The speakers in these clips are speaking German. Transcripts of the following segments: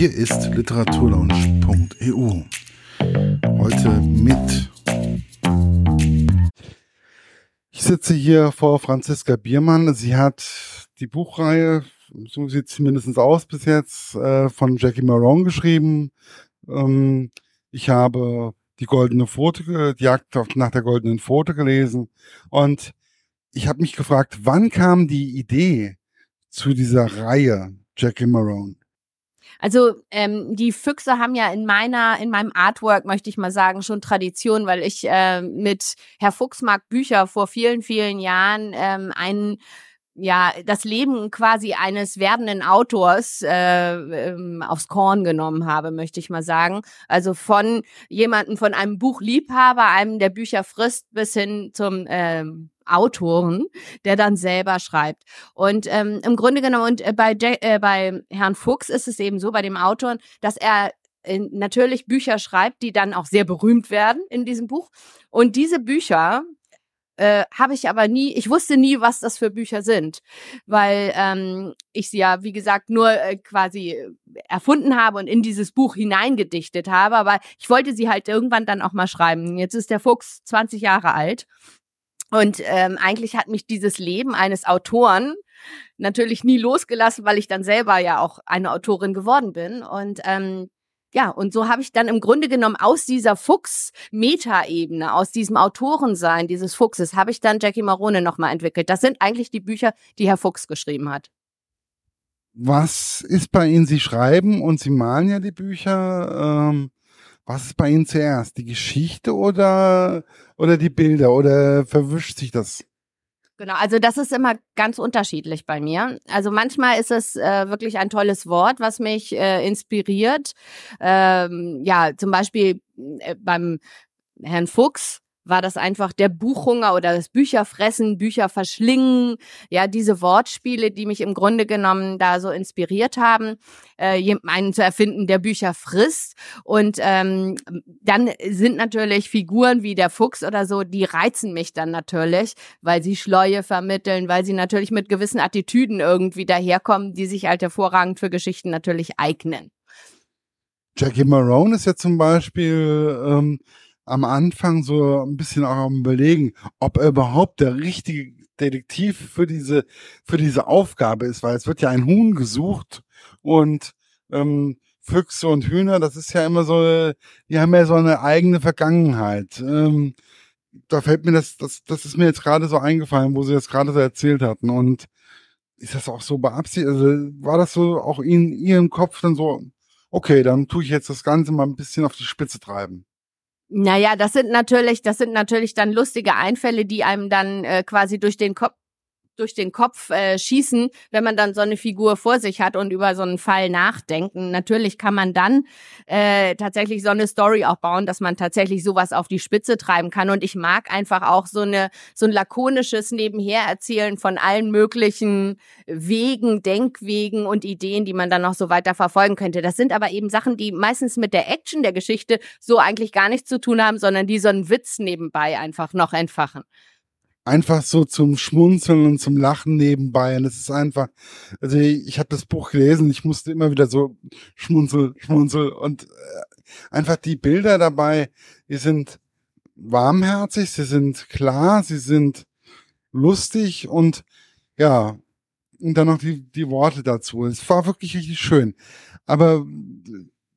Hier ist literaturlaunch.eu. Heute mit. Ich sitze hier vor Franziska Biermann. Sie hat die Buchreihe, so sieht es mindestens aus bis jetzt, äh, von Jackie Marone geschrieben. Ähm, ich habe die goldene Pfote, die Jagd nach der goldenen Pfote gelesen und ich habe mich gefragt, wann kam die Idee zu dieser Reihe Jackie Marone? Also ähm, die Füchse haben ja in meiner, in meinem Artwork, möchte ich mal sagen, schon Tradition, weil ich äh, mit Herr Fuchs mag Bücher vor vielen, vielen Jahren ähm, einen ja, das Leben quasi eines werdenden Autors äh, ähm, aufs Korn genommen habe, möchte ich mal sagen. Also von jemandem, von einem Buchliebhaber, einem, der Bücher frisst, bis hin zum ähm, Autoren, der dann selber schreibt. Und ähm, im Grunde genommen, und äh, bei, äh, bei Herrn Fuchs ist es eben so, bei dem Autoren, dass er äh, natürlich Bücher schreibt, die dann auch sehr berühmt werden in diesem Buch. Und diese Bücher, äh, habe ich aber nie, ich wusste nie, was das für Bücher sind, weil ähm, ich sie ja, wie gesagt, nur äh, quasi erfunden habe und in dieses Buch hineingedichtet habe, aber ich wollte sie halt irgendwann dann auch mal schreiben. Jetzt ist der Fuchs 20 Jahre alt und ähm, eigentlich hat mich dieses Leben eines Autoren natürlich nie losgelassen, weil ich dann selber ja auch eine Autorin geworden bin. Und ähm, ja, und so habe ich dann im Grunde genommen aus dieser Fuchs-Meta-Ebene, aus diesem Autorensein dieses Fuchses, habe ich dann Jackie Marone nochmal entwickelt. Das sind eigentlich die Bücher, die Herr Fuchs geschrieben hat. Was ist bei Ihnen? Sie schreiben und Sie malen ja die Bücher. Ähm, was ist bei Ihnen zuerst? Die Geschichte oder, oder die Bilder? Oder verwischt sich das? Genau, also das ist immer ganz unterschiedlich bei mir. Also manchmal ist es äh, wirklich ein tolles Wort, was mich äh, inspiriert. Ähm, ja, zum Beispiel äh, beim Herrn Fuchs war das einfach der Buchhunger oder das Bücherfressen, Bücher verschlingen, ja, diese Wortspiele, die mich im Grunde genommen da so inspiriert haben, äh, einen zu erfinden, der Bücher frisst. Und ähm, dann sind natürlich Figuren wie der Fuchs oder so, die reizen mich dann natürlich, weil sie Schleue vermitteln, weil sie natürlich mit gewissen Attitüden irgendwie daherkommen, die sich halt hervorragend für Geschichten natürlich eignen. Jackie Marone ist ja zum Beispiel ähm, am Anfang so ein bisschen auch am überlegen, ob er überhaupt der richtige Detektiv für diese, für diese Aufgabe ist, weil es wird ja ein Huhn gesucht und ähm, Füchse und Hühner, das ist ja immer so, die haben ja so eine eigene Vergangenheit. Ähm, da fällt mir das, das, das ist mir jetzt gerade so eingefallen, wo sie das gerade so erzählt hatten. Und ist das auch so beabsichtigt? Also war das so auch in ihrem Kopf dann so, okay, dann tue ich jetzt das Ganze mal ein bisschen auf die Spitze treiben? Naja, das sind natürlich, das sind natürlich dann lustige Einfälle, die einem dann äh, quasi durch den Kopf durch den Kopf äh, schießen, wenn man dann so eine Figur vor sich hat und über so einen Fall nachdenken. Natürlich kann man dann äh, tatsächlich so eine Story auch bauen, dass man tatsächlich sowas auf die Spitze treiben kann. Und ich mag einfach auch so eine so ein lakonisches Nebenhererzählen von allen möglichen Wegen, Denkwegen und Ideen, die man dann noch so weiter verfolgen könnte. Das sind aber eben Sachen, die meistens mit der Action der Geschichte so eigentlich gar nichts zu tun haben, sondern die so einen Witz nebenbei einfach noch entfachen einfach so zum Schmunzeln und zum Lachen nebenbei. Und es ist einfach, also ich, ich habe das Buch gelesen, ich musste immer wieder so schmunzel, schmunzel und äh, einfach die Bilder dabei, die sind warmherzig, sie sind klar, sie sind lustig und ja, und dann noch die, die Worte dazu. Es war wirklich richtig schön. Aber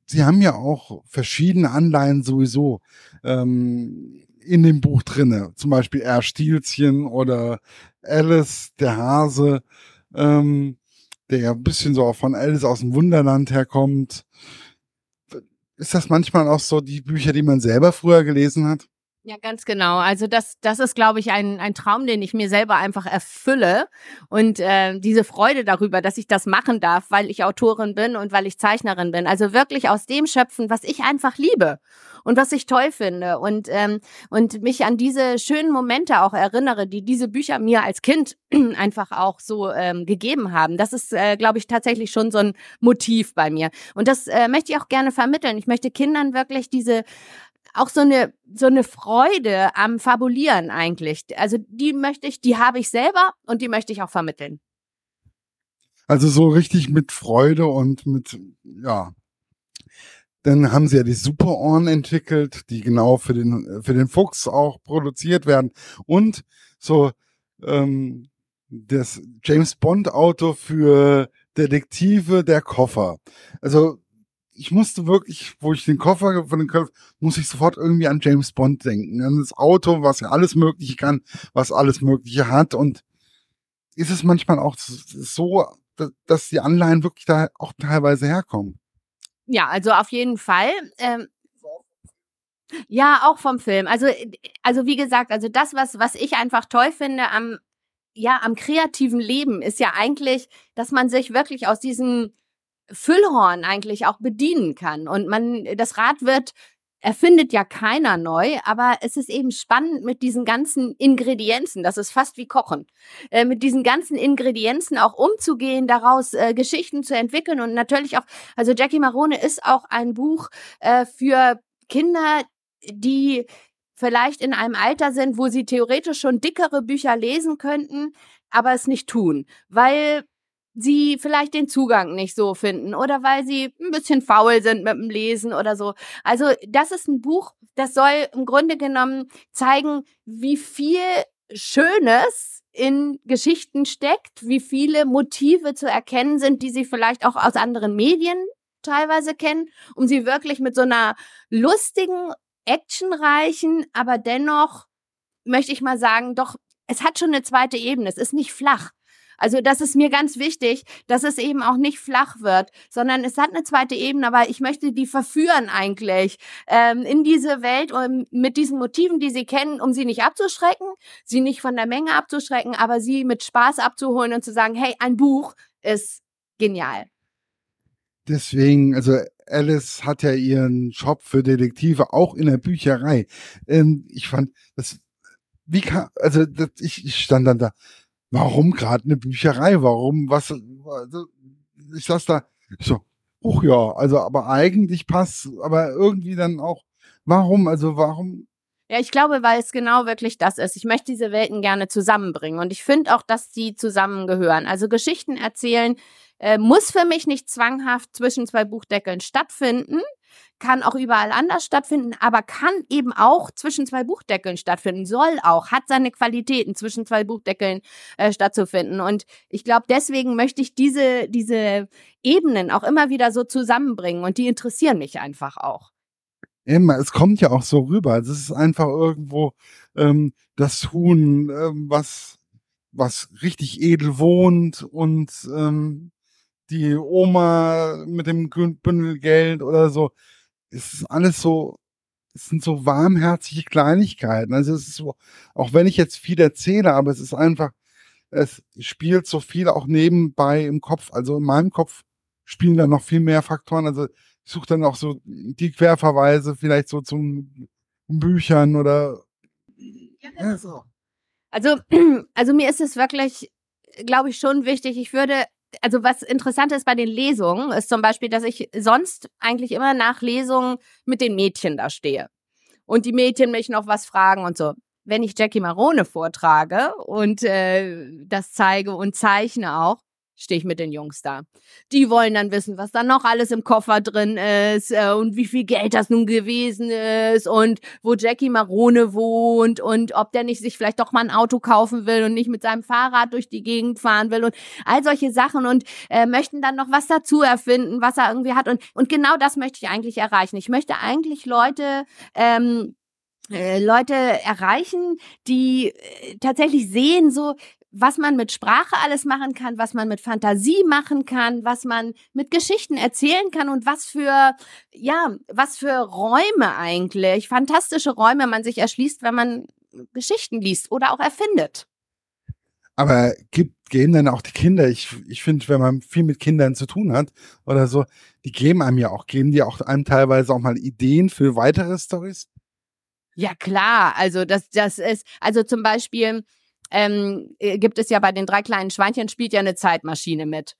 sie haben ja auch verschiedene Anleihen sowieso. Ähm, in dem Buch drinne. Zum Beispiel R. Stielchen oder Alice, der Hase, ähm, der ja ein bisschen so auch von Alice aus dem Wunderland herkommt. Ist das manchmal auch so die Bücher, die man selber früher gelesen hat? Ja, ganz genau. Also das, das ist, glaube ich, ein, ein Traum, den ich mir selber einfach erfülle. Und äh, diese Freude darüber, dass ich das machen darf, weil ich Autorin bin und weil ich Zeichnerin bin. Also wirklich aus dem schöpfen, was ich einfach liebe und was ich toll finde. Und, ähm, und mich an diese schönen Momente auch erinnere, die diese Bücher mir als Kind einfach auch so ähm, gegeben haben. Das ist, äh, glaube ich, tatsächlich schon so ein Motiv bei mir. Und das äh, möchte ich auch gerne vermitteln. Ich möchte Kindern wirklich diese auch so eine so eine Freude am Fabulieren eigentlich. Also die möchte ich, die habe ich selber und die möchte ich auch vermitteln. Also so richtig mit Freude und mit ja Dann haben sie ja die Superohren entwickelt, die genau für den, für den Fuchs auch produziert werden. Und so ähm, das James Bond Auto für Detektive, der Koffer. Also ich musste wirklich, wo ich den Koffer von den Köpfen, muss ich sofort irgendwie an James Bond denken. An das Auto, was ja alles Mögliche kann, was alles Mögliche hat. Und ist es manchmal auch so, dass die Anleihen wirklich da auch teilweise herkommen. Ja, also auf jeden Fall. Ähm, ja, auch vom Film. Also, also wie gesagt, also das, was, was ich einfach toll finde am, ja, am kreativen Leben, ist ja eigentlich, dass man sich wirklich aus diesem Füllhorn eigentlich auch bedienen kann. Und man, das Rad wird erfindet ja keiner neu, aber es ist eben spannend mit diesen ganzen Ingredienzen, das ist fast wie Kochen, äh, mit diesen ganzen Ingredienzen auch umzugehen, daraus äh, Geschichten zu entwickeln. Und natürlich auch, also Jackie Marone ist auch ein Buch äh, für Kinder, die vielleicht in einem Alter sind, wo sie theoretisch schon dickere Bücher lesen könnten, aber es nicht tun, weil sie vielleicht den Zugang nicht so finden oder weil sie ein bisschen faul sind mit dem Lesen oder so. Also das ist ein Buch, das soll im Grunde genommen zeigen, wie viel Schönes in Geschichten steckt, wie viele Motive zu erkennen sind, die sie vielleicht auch aus anderen Medien teilweise kennen, um sie wirklich mit so einer lustigen, actionreichen, aber dennoch möchte ich mal sagen, doch es hat schon eine zweite Ebene. Es ist nicht flach. Also das ist mir ganz wichtig, dass es eben auch nicht flach wird, sondern es hat eine zweite Ebene, aber ich möchte die verführen eigentlich ähm, in diese Welt um, mit diesen Motiven, die sie kennen, um sie nicht abzuschrecken, sie nicht von der Menge abzuschrecken, aber sie mit Spaß abzuholen und zu sagen, hey, ein Buch ist genial. Deswegen, also Alice hat ja ihren Job für Detektive auch in der Bücherei. Ähm, ich fand das, wie kann, also das, ich, ich stand dann da warum gerade eine Bücherei? Warum, was, also, ich saß da, ich so, oh ja, also, aber eigentlich passt, aber irgendwie dann auch, warum, also, warum? Ja, ich glaube, weil es genau wirklich das ist. Ich möchte diese Welten gerne zusammenbringen und ich finde auch, dass die zusammengehören. Also Geschichten erzählen äh, muss für mich nicht zwanghaft zwischen zwei Buchdeckeln stattfinden kann auch überall anders stattfinden, aber kann eben auch zwischen zwei Buchdeckeln stattfinden, soll auch, hat seine Qualitäten zwischen zwei Buchdeckeln äh, stattzufinden. Und ich glaube, deswegen möchte ich diese, diese Ebenen auch immer wieder so zusammenbringen und die interessieren mich einfach auch. Immer, es kommt ja auch so rüber. Es ist einfach irgendwo ähm, das Huhn, ähm, was, was richtig edel wohnt und ähm, die Oma mit dem Bündel Geld oder so es ist alles so, es sind so warmherzige Kleinigkeiten. Also es ist so, auch wenn ich jetzt viel erzähle, aber es ist einfach, es spielt so viel auch nebenbei im Kopf. Also in meinem Kopf spielen da noch viel mehr Faktoren. Also ich suche dann auch so die Querverweise vielleicht so zum Büchern oder ja, so. Also, also mir ist es wirklich, glaube ich, schon wichtig. Ich würde also was interessant ist bei den Lesungen, ist zum Beispiel, dass ich sonst eigentlich immer nach Lesungen mit den Mädchen da stehe. Und die Mädchen mich noch was fragen und so. Wenn ich Jackie Marone vortrage und äh, das zeige und zeichne auch, stehe ich mit den Jungs da. Die wollen dann wissen, was da noch alles im Koffer drin ist äh, und wie viel Geld das nun gewesen ist und wo Jackie Marone wohnt und ob der nicht sich vielleicht doch mal ein Auto kaufen will und nicht mit seinem Fahrrad durch die Gegend fahren will und all solche Sachen und äh, möchten dann noch was dazu erfinden, was er irgendwie hat und und genau das möchte ich eigentlich erreichen. Ich möchte eigentlich Leute ähm, äh, Leute erreichen, die äh, tatsächlich sehen, so was man mit Sprache alles machen kann, was man mit Fantasie machen kann, was man mit Geschichten erzählen kann und was für, ja, was für Räume eigentlich, fantastische Räume man sich erschließt, wenn man Geschichten liest oder auch erfindet. Aber gibt, geben dann auch die Kinder, ich, ich finde, wenn man viel mit Kindern zu tun hat oder so, die geben einem ja auch, geben die auch einem teilweise auch mal Ideen für weitere Stories? Ja, klar. Also, das, das ist, also zum Beispiel, ähm, äh, gibt es ja bei den drei kleinen Schweinchen, spielt ja eine Zeitmaschine mit.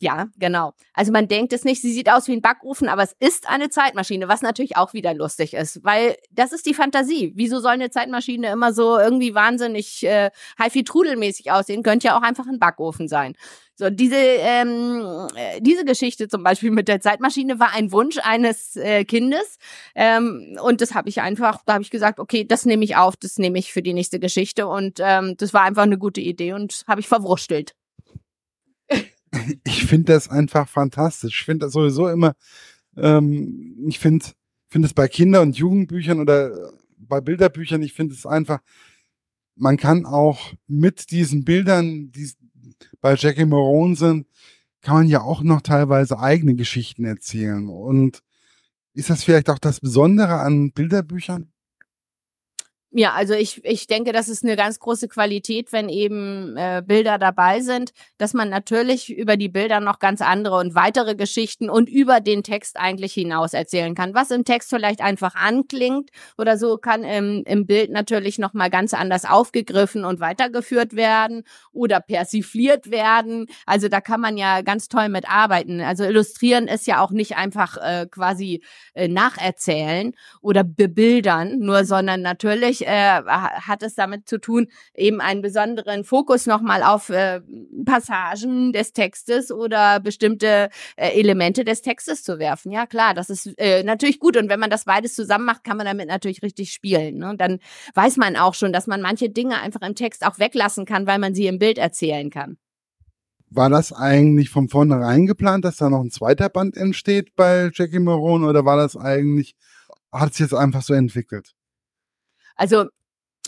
Ja, genau. Also man denkt es nicht, sie sieht aus wie ein Backofen, aber es ist eine Zeitmaschine, was natürlich auch wieder lustig ist, weil das ist die Fantasie. Wieso soll eine Zeitmaschine immer so irgendwie wahnsinnig äh, Haifi-Trudelmäßig aussehen? Könnte ja auch einfach ein Backofen sein. So, diese, ähm, äh, diese Geschichte zum Beispiel mit der Zeitmaschine war ein Wunsch eines äh, Kindes. Ähm, und das habe ich einfach, da habe ich gesagt, okay, das nehme ich auf, das nehme ich für die nächste Geschichte. Und ähm, das war einfach eine gute Idee und habe ich verwurstelt ich finde das einfach fantastisch. Ich finde das sowieso immer, ähm, ich finde finde es bei Kinder- und Jugendbüchern oder bei Bilderbüchern, ich finde es einfach, man kann auch mit diesen Bildern, die bei Jackie Morone sind, kann man ja auch noch teilweise eigene Geschichten erzählen. Und ist das vielleicht auch das Besondere an Bilderbüchern? Ja, also ich, ich denke, das ist eine ganz große Qualität, wenn eben äh, Bilder dabei sind, dass man natürlich über die Bilder noch ganz andere und weitere Geschichten und über den Text eigentlich hinaus erzählen kann. Was im Text vielleicht einfach anklingt oder so, kann im, im Bild natürlich noch mal ganz anders aufgegriffen und weitergeführt werden oder persifliert werden. Also da kann man ja ganz toll mit arbeiten. Also illustrieren ist ja auch nicht einfach äh, quasi äh, nacherzählen oder bebildern, nur sondern natürlich äh, hat es damit zu tun, eben einen besonderen Fokus nochmal auf äh, Passagen des Textes oder bestimmte äh, Elemente des Textes zu werfen. Ja, klar, das ist äh, natürlich gut. Und wenn man das beides zusammen macht, kann man damit natürlich richtig spielen. Ne? Dann weiß man auch schon, dass man manche Dinge einfach im Text auch weglassen kann, weil man sie im Bild erzählen kann. War das eigentlich von vornherein geplant, dass da noch ein zweiter Band entsteht bei Jackie Morone oder war das eigentlich, hat es jetzt einfach so entwickelt? Also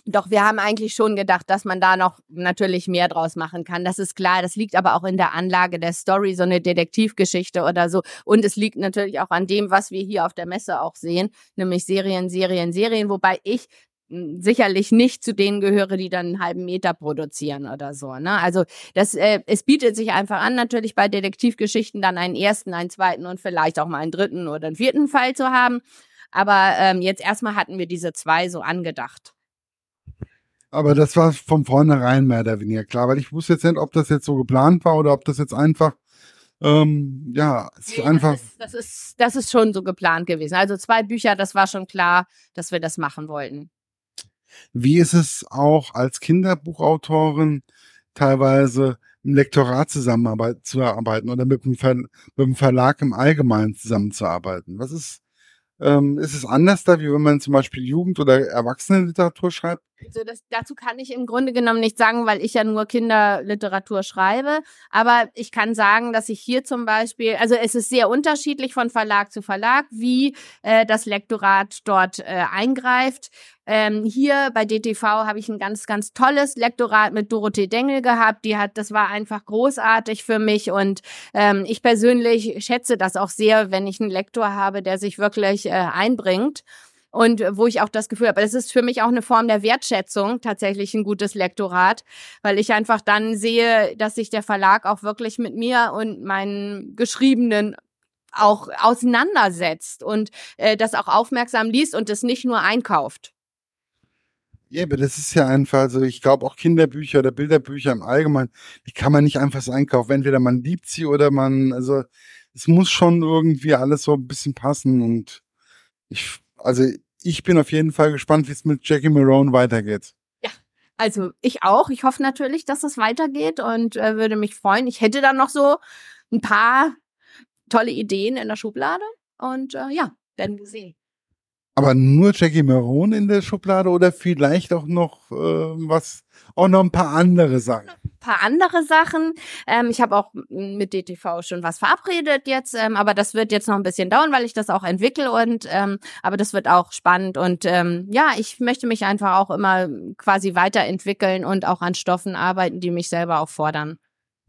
doch, wir haben eigentlich schon gedacht, dass man da noch natürlich mehr draus machen kann. Das ist klar. Das liegt aber auch in der Anlage der Story, so eine Detektivgeschichte oder so. Und es liegt natürlich auch an dem, was wir hier auf der Messe auch sehen, nämlich Serien, Serien, Serien, wobei ich hm, sicherlich nicht zu denen gehöre, die dann einen halben Meter produzieren oder so. Ne? Also das, äh, es bietet sich einfach an, natürlich bei Detektivgeschichten dann einen ersten, einen zweiten und vielleicht auch mal einen dritten oder einen vierten Fall zu haben. Aber ähm, jetzt erstmal hatten wir diese zwei so angedacht. Aber das war von vornherein mehr oder weniger klar, weil ich wusste jetzt nicht, ob das jetzt so geplant war oder ob das jetzt einfach, ähm, ja, es nee, einfach. Das ist, das, ist, das ist schon so geplant gewesen. Also zwei Bücher, das war schon klar, dass wir das machen wollten. Wie ist es auch als Kinderbuchautorin teilweise im Lektorat zusammenzuarbeiten oder mit dem, Ver mit dem Verlag im Allgemeinen zusammenzuarbeiten? Was ist ähm, ist es anders da, wie wenn man zum Beispiel Jugend- oder Erwachsenenliteratur schreibt? Also das, dazu kann ich im Grunde genommen nicht sagen, weil ich ja nur Kinderliteratur schreibe. Aber ich kann sagen, dass ich hier zum Beispiel, also es ist sehr unterschiedlich von Verlag zu Verlag, wie äh, das Lektorat dort äh, eingreift. Ähm, hier bei DTV habe ich ein ganz, ganz tolles Lektorat mit Dorothee Dengel gehabt. Die hat, das war einfach großartig für mich und ähm, ich persönlich schätze das auch sehr, wenn ich einen Lektor habe, der sich wirklich äh, einbringt und wo ich auch das Gefühl habe, das ist für mich auch eine Form der Wertschätzung, tatsächlich ein gutes Lektorat, weil ich einfach dann sehe, dass sich der Verlag auch wirklich mit mir und meinen Geschriebenen auch auseinandersetzt und äh, das auch aufmerksam liest und es nicht nur einkauft. Ja, aber das ist ja einfach, also ich glaube auch Kinderbücher oder Bilderbücher im Allgemeinen, die kann man nicht einfach so einkaufen. Entweder man liebt sie oder man, also es muss schon irgendwie alles so ein bisschen passen und ich, also ich bin auf jeden Fall gespannt, wie es mit Jackie Marone weitergeht. Ja, also ich auch. Ich hoffe natürlich, dass es weitergeht und äh, würde mich freuen. Ich hätte dann noch so ein paar tolle Ideen in der Schublade und äh, ja, werden wir sehen. Aber nur Jackie Marone in der Schublade oder vielleicht auch noch äh, was, auch noch ein paar andere Sachen? Ein paar andere Sachen. Ähm, ich habe auch mit DTV schon was verabredet jetzt, ähm, aber das wird jetzt noch ein bisschen dauern, weil ich das auch entwickle und ähm, aber das wird auch spannend und ähm, ja, ich möchte mich einfach auch immer quasi weiterentwickeln und auch an Stoffen arbeiten, die mich selber auch fordern.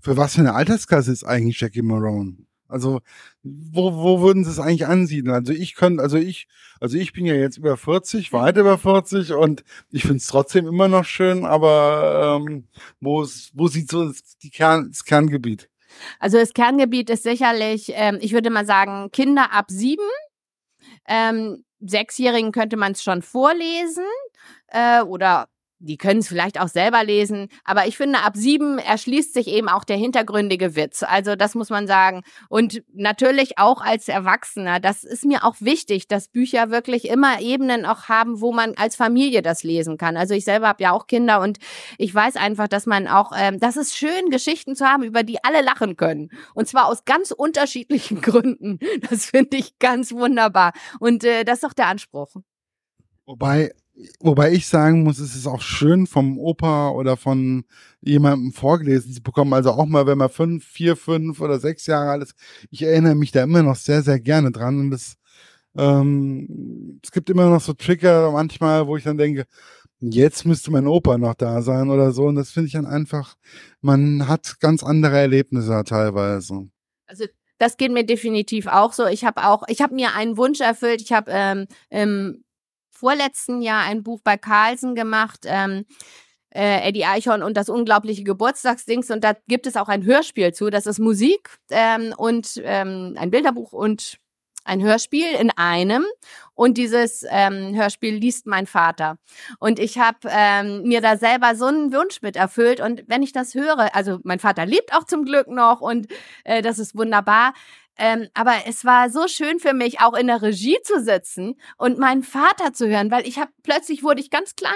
Für was für eine Altersklasse ist eigentlich Jackie Marone? Also, wo, wo würden Sie es eigentlich ansiedeln? Also ich könnte, also ich, also ich bin ja jetzt über 40, weit über 40 und ich finde es trotzdem immer noch schön, aber ähm, wo, wo sieht so die Kern, das Kerngebiet? Also das Kerngebiet ist sicherlich, ähm, ich würde mal sagen, Kinder ab sieben. Ähm, Sechsjährigen könnte man es schon vorlesen äh, oder die können es vielleicht auch selber lesen, aber ich finde, ab sieben erschließt sich eben auch der hintergründige Witz. Also das muss man sagen. Und natürlich auch als Erwachsener, das ist mir auch wichtig, dass Bücher wirklich immer Ebenen auch haben, wo man als Familie das lesen kann. Also ich selber habe ja auch Kinder und ich weiß einfach, dass man auch, ähm, das ist schön, Geschichten zu haben, über die alle lachen können. Und zwar aus ganz unterschiedlichen Gründen. Das finde ich ganz wunderbar. Und äh, das ist doch der Anspruch. Wobei Wobei ich sagen muss, es ist auch schön vom Opa oder von jemandem vorgelesen zu bekommen. Also auch mal, wenn man fünf, vier, fünf oder sechs Jahre alt ist. Ich erinnere mich da immer noch sehr, sehr gerne dran. Und das, ähm, es gibt immer noch so Trigger manchmal, wo ich dann denke, jetzt müsste mein Opa noch da sein oder so. Und das finde ich dann einfach, man hat ganz andere Erlebnisse teilweise. Also das geht mir definitiv auch so. Ich habe auch, ich habe mir einen Wunsch erfüllt. Ich habe ähm, im vorletzten Jahr ein Buch bei Carlsen gemacht. Ähm, äh, Eddie Eichhorn und das unglaubliche Geburtstagsdings. Und da gibt es auch ein Hörspiel zu. Das ist Musik ähm, und ähm, ein Bilderbuch und ein Hörspiel in einem. Und dieses ähm, Hörspiel liest mein Vater. Und ich habe ähm, mir da selber so einen Wunsch mit erfüllt. Und wenn ich das höre, also mein Vater lebt auch zum Glück noch und äh, das ist wunderbar. Ähm, aber es war so schön für mich, auch in der Regie zu sitzen und meinen Vater zu hören, weil ich habe plötzlich wurde ich ganz klein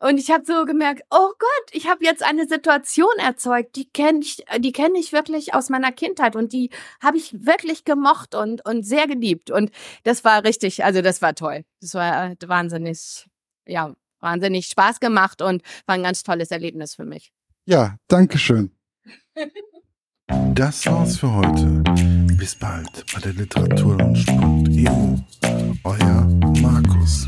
und ich habe so gemerkt, oh Gott, ich habe jetzt eine Situation erzeugt, die kenne ich, die kenne ich wirklich aus meiner Kindheit und die habe ich wirklich gemocht und und sehr geliebt und das war richtig, also das war toll, das war äh, wahnsinnig, ja wahnsinnig Spaß gemacht und war ein ganz tolles Erlebnis für mich. Ja, danke schön. Das war's für heute. Bis bald bei der Literaturlunch.eu. Euer Markus.